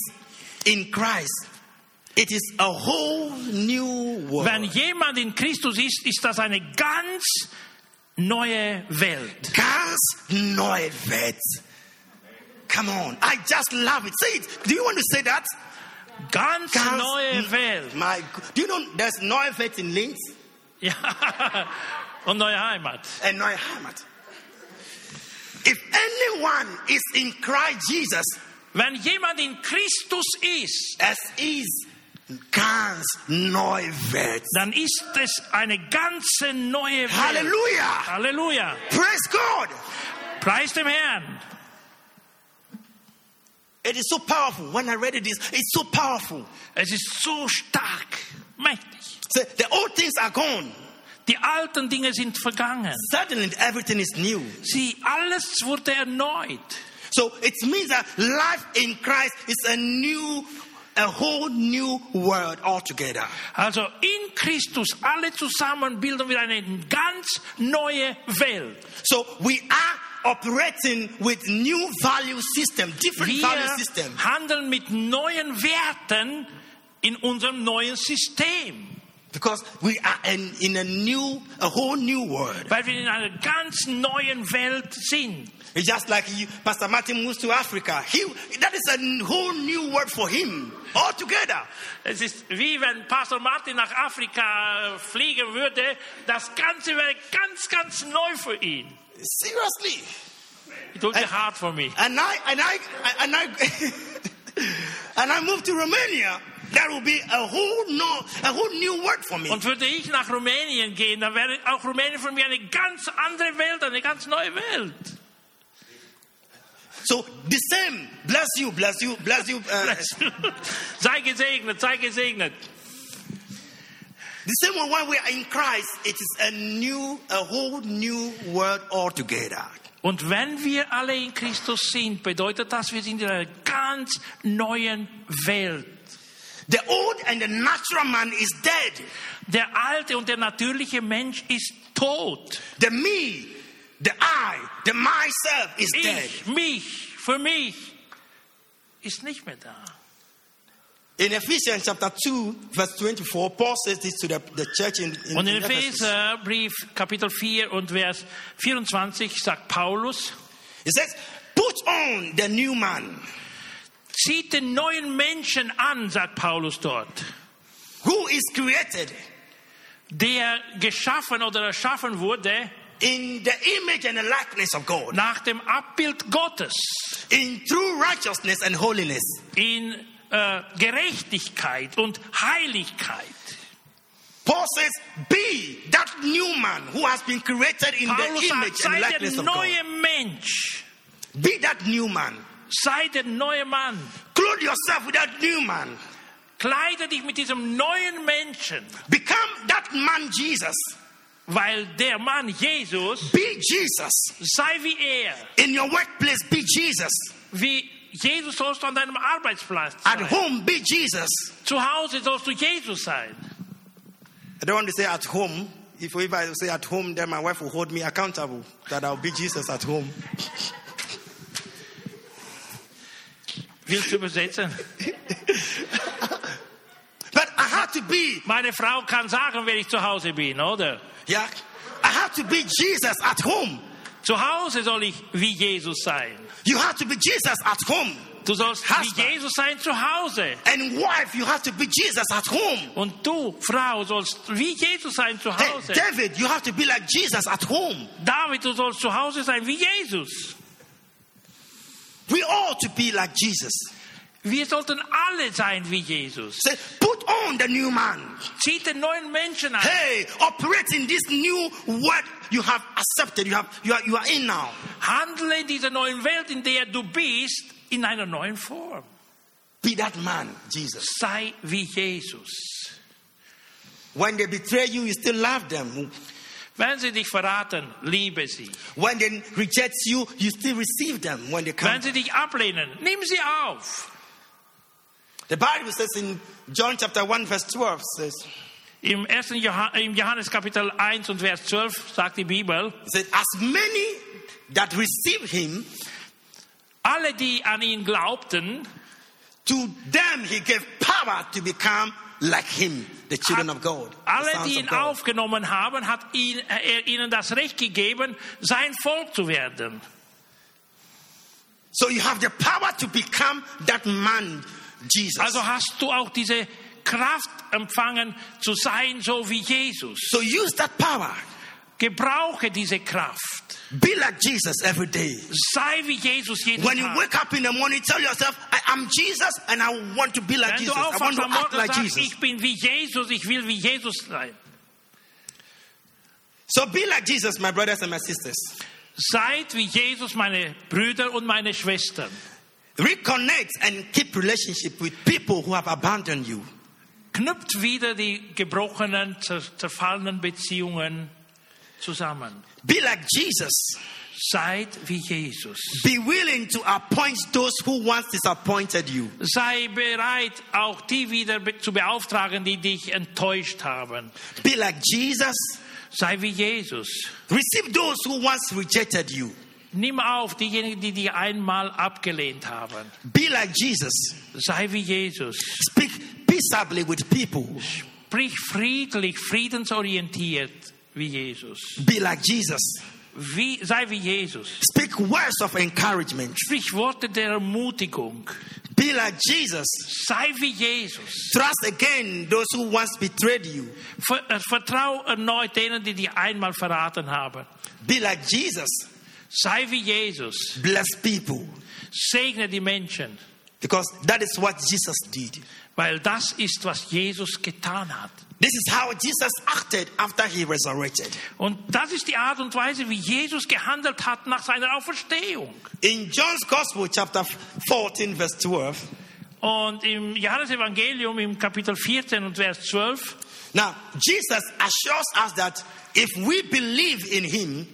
in Christ, it is a whole new world. wenn jemand in Christus ist, ist das eine ganz neue Welt. Ganz neue Welt. Come on, I just love it. Say it. Do you want to say that? Ganz, Ganz neue Welt. My, do you know there's neue Welt in Linz Ja. Und neue Heimat. and neue Heimat? If anyone is in Christ Jesus, Wenn jemand in Christus ist, es ist ganz neue Welt. dann ist es eine ganze neue Welt. Hallelujah! Halleluja. Praise God! Preis dem Herrn. It is so powerful. When I read it, it's it's so powerful. Es ist so stark, mächtig. So the old things are gone. Die alten Dinge sind vergangen. Suddenly everything is new. Sie, alles wurde erneut. So it means that life in Christ is a new, a whole new world altogether. Also in Christus, alle zusammen bilden wir eine ganz neue Welt. So we are operating with new value system, different value Wir system. handeln mit neuen Werten in unserem neuen System, Because we are in, in a new, a whole new world. weil wir in einer ganz neuen Welt sind. It's just like you, Pastor Martin moves to Africa. He, that is a whole new world for him altogether. Es ist wie wenn Pastor Martin nach Afrika äh, fliegen würde. Das Ganze wäre ganz, ganz neu für ihn. Seriously. It would be hard for me. And I and I and I and I moved to Romania. That will be a whole no, a whole new world for me. Und würde ich nach Rumänien gehen, dann wäre auch Rumänien für mich eine ganz andere Welt, eine ganz neue Welt. So the same. Bless you, bless you, bless you. Uh, sei gesegnet, sei gesegnet. the same way when we are in Christ, it is a new, a whole new world altogether. Und wenn wir alle in Christus sind, bedeutet das, wir sind in einer ganz neuen Welt. The old and the natural man is dead. Der alte und der natürliche Mensch ist tot. The me, the I, the myself is dead. Ich, mich, für mich ist nicht mehr da. In Ephesians chapter 2, verse 24, Paul says this to the, the church in, in, Und in in. Epheserbrief Kapitel 4 und Vers 24 sagt Paulus, He says, Put on the new man zieht den neuen Menschen an, sagt Paulus dort, who is created der geschaffen oder erschaffen wurde in the image and the likeness of God, nach dem Abbild Gottes in true righteousness and holiness. in äh, Gerechtigkeit und Heiligkeit. Paul says, Be that new man who has been created in Paulus the sagt, image and likeness of God. Mensch. Be that new man. Sei der neue Mann. Clothe yourself with that new man. Kleide dich mit diesem neuen Menschen. Become that man Jesus. Weil der Mann Jesus, Be Jesus. sei wie er. In your workplace, be Jesus. Wie Jesus sollst du an deinem Arbeitsplatz At sein. home, be Jesus. Zu Hause sollst du Jesus sein. I don't want to say at home. If, if I say at home, then my wife will hold me accountable that I'll be Jesus at home. Willst du übersetzen? But I have to be, Meine Frau kann sagen, wenn ich zu Hause bin, oder? yeah, I have to be Jesus at home. Zu Hause soll ich wie Jesus sein. You have to be Jesus at home. Du sollst Husband. wie Jesus sein zu Hause. And wife, you have to be Jesus at home. Und du, Frau, sollst wie Jesus sein zu Hause. David, you have to be like Jesus at home. David, du sollst zu Hause sein wie Jesus. Ought to be like Jesus. Wir sollten alle sein wie Jesus. Say, put on the new man. Zieht den neuen Menschen an. Hey, operate in this new world you have accepted. You have you are, you are in now. Handle in dieser neuen Welt, in der du bist, in einer neuen Form. Be that man, Jesus. Sei wie Jesus. When they betray you, you still love them. Wenn sie dich verraten, liebe sie. When they reject you, you still receive them when they come. Wenn sie dich ablehnen, nimm sie auf. The Bible says in John chapter 1, verse 12 says, Im, ersten Johann, Im Johannes Kapitel 1 und Vers 12 sagt die Bibel, said, As many that receive him, alle, die an ihn glaubten, to them he gave power to become like him, the children of God. the alle, die ihn aufgenommen haben, hat ihn, er ihnen das Recht gegeben, sein Volk zu werden. So you have the power to become that man, Jesus. Also hast du auch diese Kraft empfangen, zu sein, so wie Jesus. so use that power. Gebrauche diese Kraft. Be like Jesus every day. Sei wie Jesus jeden When you Tag. wake up in the morning, tell yourself, I am Jesus and I want to be like Wenn du Jesus. I want to act like sagst, Jesus. ich bin wie Jesus, ich will wie Jesus sein. So be like Jesus, my brothers and my sisters. Seid wie Jesus, meine Brüder und meine Schwestern. Reconnect and keep relationship with people who have abandoned you. Knüpft wieder die gebrochenen, zer zerfallenen Beziehungen zusammen. Be like Jesus. Seid wie Jesus. Be willing to appoint those who once disappointed you. Sei bereit, auch die wieder zu beauftragen, die dich enttäuscht haben. Be like Jesus. Sei wie Jesus. Receive those who once rejected you. Nimm auf diejenigen, die dich einmal abgelehnt haben. Be like Jesus. Sei wie Jesus. Speak peaceably with people. Sprich friedlich, friedensorientiert wie Jesus. Be like Jesus. Wie, sei wie Jesus. Speak words of encouragement. Sprich Worte der Ermutigung. Be like Jesus. Sei wie Jesus. Trust again those who once betrayed you. Ver, äh, vertrau erneut denen, die dich einmal verraten haben. Be like Jesus. Sei wie Jesus. Bless people. Segne die Menschen. Because that is what Jesus did. Weil das ist, was Jesus getan hat. This is how Jesus acted after he resurrected. Und das ist die Art und Weise, wie Jesus gehandelt hat nach seiner Auferstehung. In John's Gospel, chapter 14, verse 12. Und im Johannesevangelium im Kapitel 14 und Vers 12, Now, Jesus assures us that if we believe in him,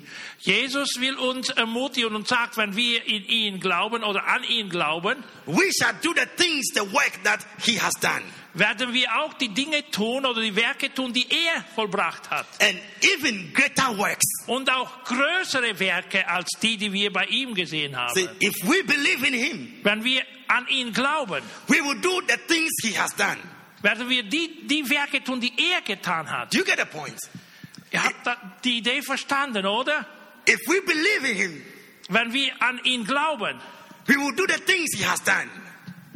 Jesus will uns ermutigen und sagt, wenn wir in ihn glauben oder an ihn glauben, we shall do the things, the work that he has done. werden wir auch die Dinge tun oder die Werke tun, die er vollbracht hat. And even greater works. Und auch größere Werke als die, die wir bei ihm gesehen haben. See, if we believe in him, Wenn wir an ihn glauben, we will do the things he has done. werden wir die, die Werke tun, die er getan hat. You get the point? Ihr habt die Idee verstanden, oder? If we believe in him, Wenn wir an ihn glauben, we will do the things he has done.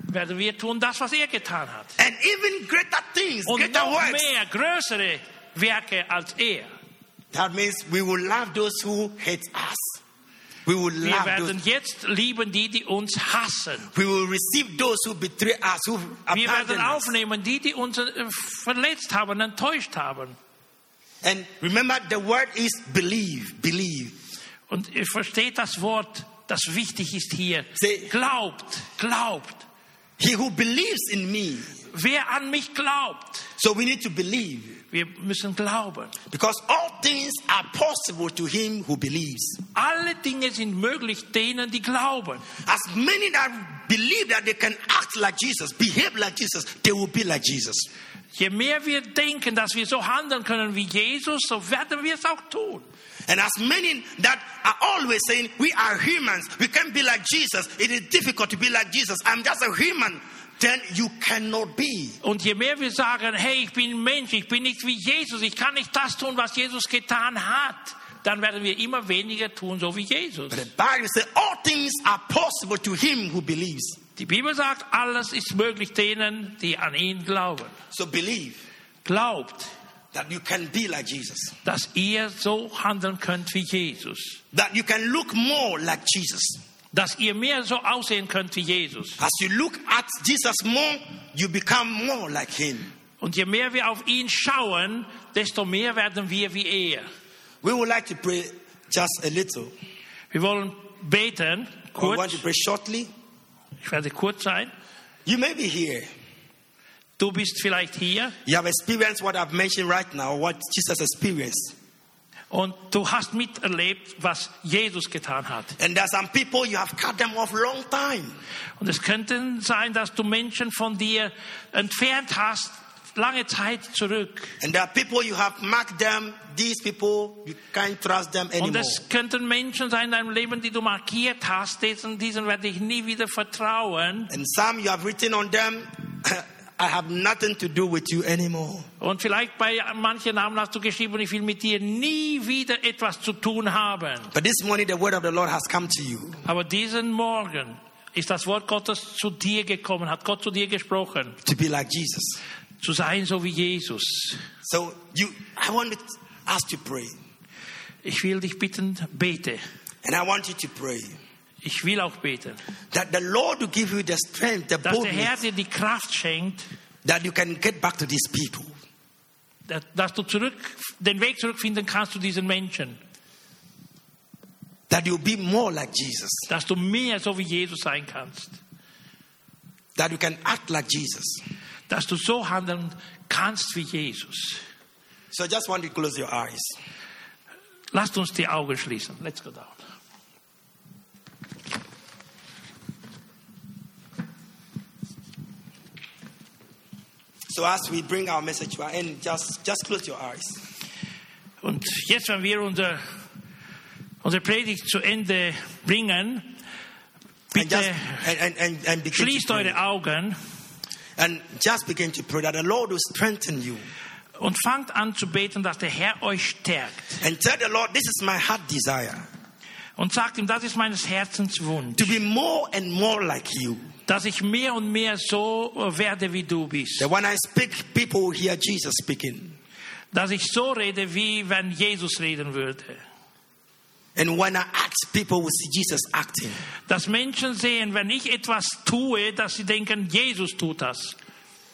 werden wir tun das, was er getan hat. And even greater things, Und greater noch works. mehr, größere Werke als er. That means we will love those who hate us. We will Wir love werden those. jetzt lieben die, die uns hassen. We will receive those who betray us, who Wir werden aufnehmen die, die uns äh, verletzt haben, enttäuscht haben. And remember, the word is believe, believe. Und ihr versteht das Wort, das wichtig ist hier. Glaubt, glaubt. He who believes in me. Wer an mich glaubt, So we need to believe. wir müssen glauben. Because all things are possible to him who believes. Alle Dinge sind möglich denen, die glauben. As many that believe that they can act like Jesus, behave like Jesus, they will be like Jesus. Je mehr wir denken, dass wir so handeln können wie Jesus, so werden wir es auch tun. And as many that are always saying, we are humans, we can't be like Jesus, it is difficult to be like Jesus, I'm just a human, then you cannot be. Und je mehr wir sagen, hey, ich bin Mensch, ich bin nicht wie Jesus, ich kann nicht das tun, was Jesus getan hat, dann werden wir immer weniger tun, so wie Jesus. But the Bible says, all things are possible to him who believes. Die Bibel sagt, alles ist möglich denen, die an ihn glauben. So believe Glaubt, that you can be like Jesus, dass ihr so handeln könnt wie Jesus. that you can look more like Jesus. Dass ihr mehr so aussehen könnt wie Jesus. As you look at Jesus more, you become more like him. Und je mehr wir auf ihn schauen, desto mehr werden wir wie er. We would like to pray just a little. Wir wollen beten, We want kurz. to pray shortly. Ich werde kurz sein. You may be here. Du bist vielleicht hier You have experienced what I've mentioned right now, what Jesus experienced. und du hast miterlebt, was Jesus getan hat. And there are some people you have cut them off long time. Und es könnte sein, dass du Menschen von dir entfernt hast, lange Zeit zurück. And there are people you have marked them. These people, you can't trust them Und anymore. es könnten Menschen sein in deinem Leben, die du markiert hast, diesen, diesen werde ich nie wieder vertrauen. And some you have written on them, I have nothing to do with you anymore. Und vielleicht bei manchen Namen hast du geschrieben, ich will mit dir nie wieder etwas zu tun haben. But this morning, the word of the Lord has come to you. Aber diesen Morgen ist das Wort Gottes zu dir gekommen, hat Gott zu dir gesprochen, to be like Jesus. Zu sein so wie Jesus. So you, I want to ask to pray, Ich will dich bitten, bete. and I want you to pray Ich will auch beten, that the Lord will give you the strength, the dass der Herr dir die Kraft schenkt, that you can get back to these people. dass- dass du zurück, den Weg zurückfinden kannst zu diesen Menschen, That you'll be more like Jesus. dass du mehr so wie Jesus sein kannst, That you can act like Jesus. Dass du so handeln kannst wie Jesus. So I just want you to close your eyes. Lasst uns die Augen schließen. Let's go down. So as we bring our message to our end, just, just close your eyes. Und jetzt, wenn wir unser, unsere Predigt zu Ende bringen, And just, bitte and, and, and, and schließt eure Augen And just begin to pray that the Lord will strengthen you. und fangt an zu beten, dass der Herr euch stärkt. And tell the Lord, this is my heart desire. Und sagt ihm, das ist meines Herzens Wunsch, To be more and more like you. dass ich mehr und mehr so werde, wie du bist. That when I speak, people will hear Jesus speaking. Dass ich so rede, wie wenn Jesus reden würde. And when I act, people will see Jesus acting. Dass Menschen sehen, wenn ich etwas tue, dass sie denken, Jesus tut das.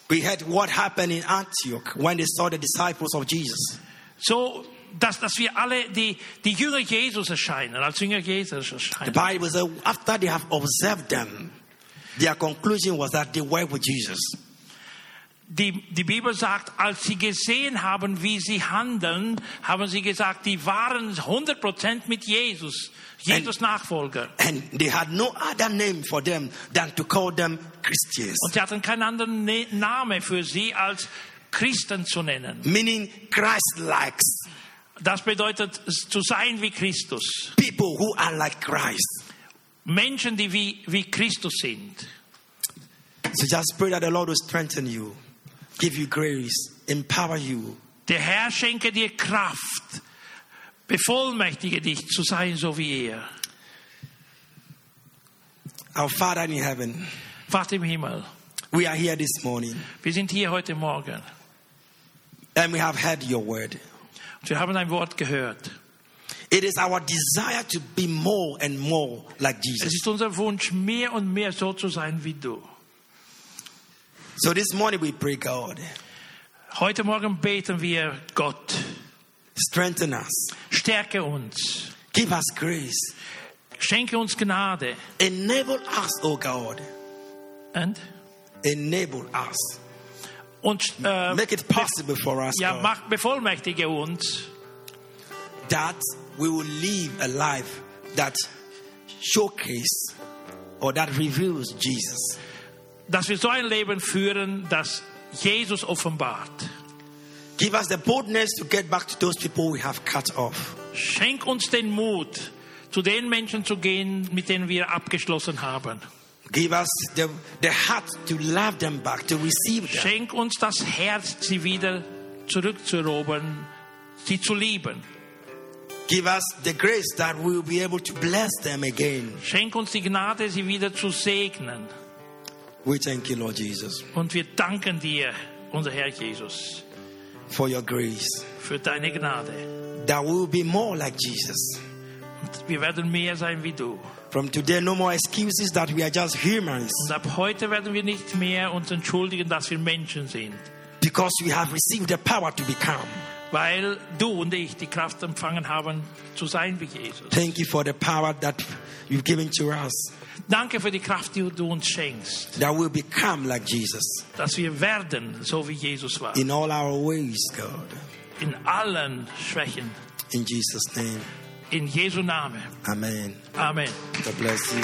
We heard what happened in Antioch when they saw the disciples of Jesus. So, dass, dass wir alle die, die Jünger Jesus erscheinen, als Jünger Jesus The. Bible says after they have observed them, their conclusion was that they were with Jesus. Die, die Bibel sagt, als sie gesehen haben, wie sie handeln, haben sie gesagt, die waren 100% mit Jesus, Jesus Nachfolger. And they had no other name for them than to call them Christians, Und sie hatten keinen anderen Ne- Namen für sie, als Christen zu nennen. meaning Christ-likes, Das bedeutet, zu sein wie Christus. people who are like Christ. Menschen, die wie, wie Christus sind. So just pray that the Lord will strengthen you, give you grace, empower you, Der Herr schenke dir Kraft, bevollmächtige dich zu sein, so wie er. Our Father in heaven, Vater im Himmel, we are here this morning wir sind hier heute Morgen and we have heard your word. und wir haben ein Wort gehört. It is our desire to be more and more like Es Jesus. ist unser Wunsch, mehr und mehr so zu sein wie du. So this morning we pray, God, Heute Morgen beten wir Gott, strengthen us, stärke uns, give us grace, schenke uns Gnade. Enable us, oh God, And? enable us, und äh, make it possible for us, ja, God, mach, bevollmächtige uns, that we will live a life that showcases or that reveals Jesus. Dass wir so ein Leben führen, das Jesus offenbart. Give us the boldness to get back to those people we have cut off. Schenk uns den Mut, zu den Menschen zu gehen, mit denen wir abgeschlossen haben. Give us the, the heart to love them back, to receive them. Schenk uns das Herz, sie wieder zurückzuerobern, sie zu lieben. Give us the grace that we will be able to bless them again. Schenk uns die Gnade, sie wieder zu segnen. We thank you, Lord Jesus, Und wir danken dir, unser Herr Jesus, for your grace. für deine Gnade. That we will be more like Jesus. Und wir werden mehr sein wie du. From today, no more excuses that we are just humans Und ab heute werden wir nicht mehr uns entschuldigen, dass wir Menschen sind. because we have received the power to become. Weil du und ich die Kraft empfangen haben, zu sein wie Jesus. Thank you for the power that you've given to us, Danke für die Kraft, die du uns schenkst. that we'll become like Jesus Dass wir werden, so wie Jesus war. in all our ways, God. In allen Schwächen. In Jesus' name, In Jesu Name. Amen. Amen. God bless you.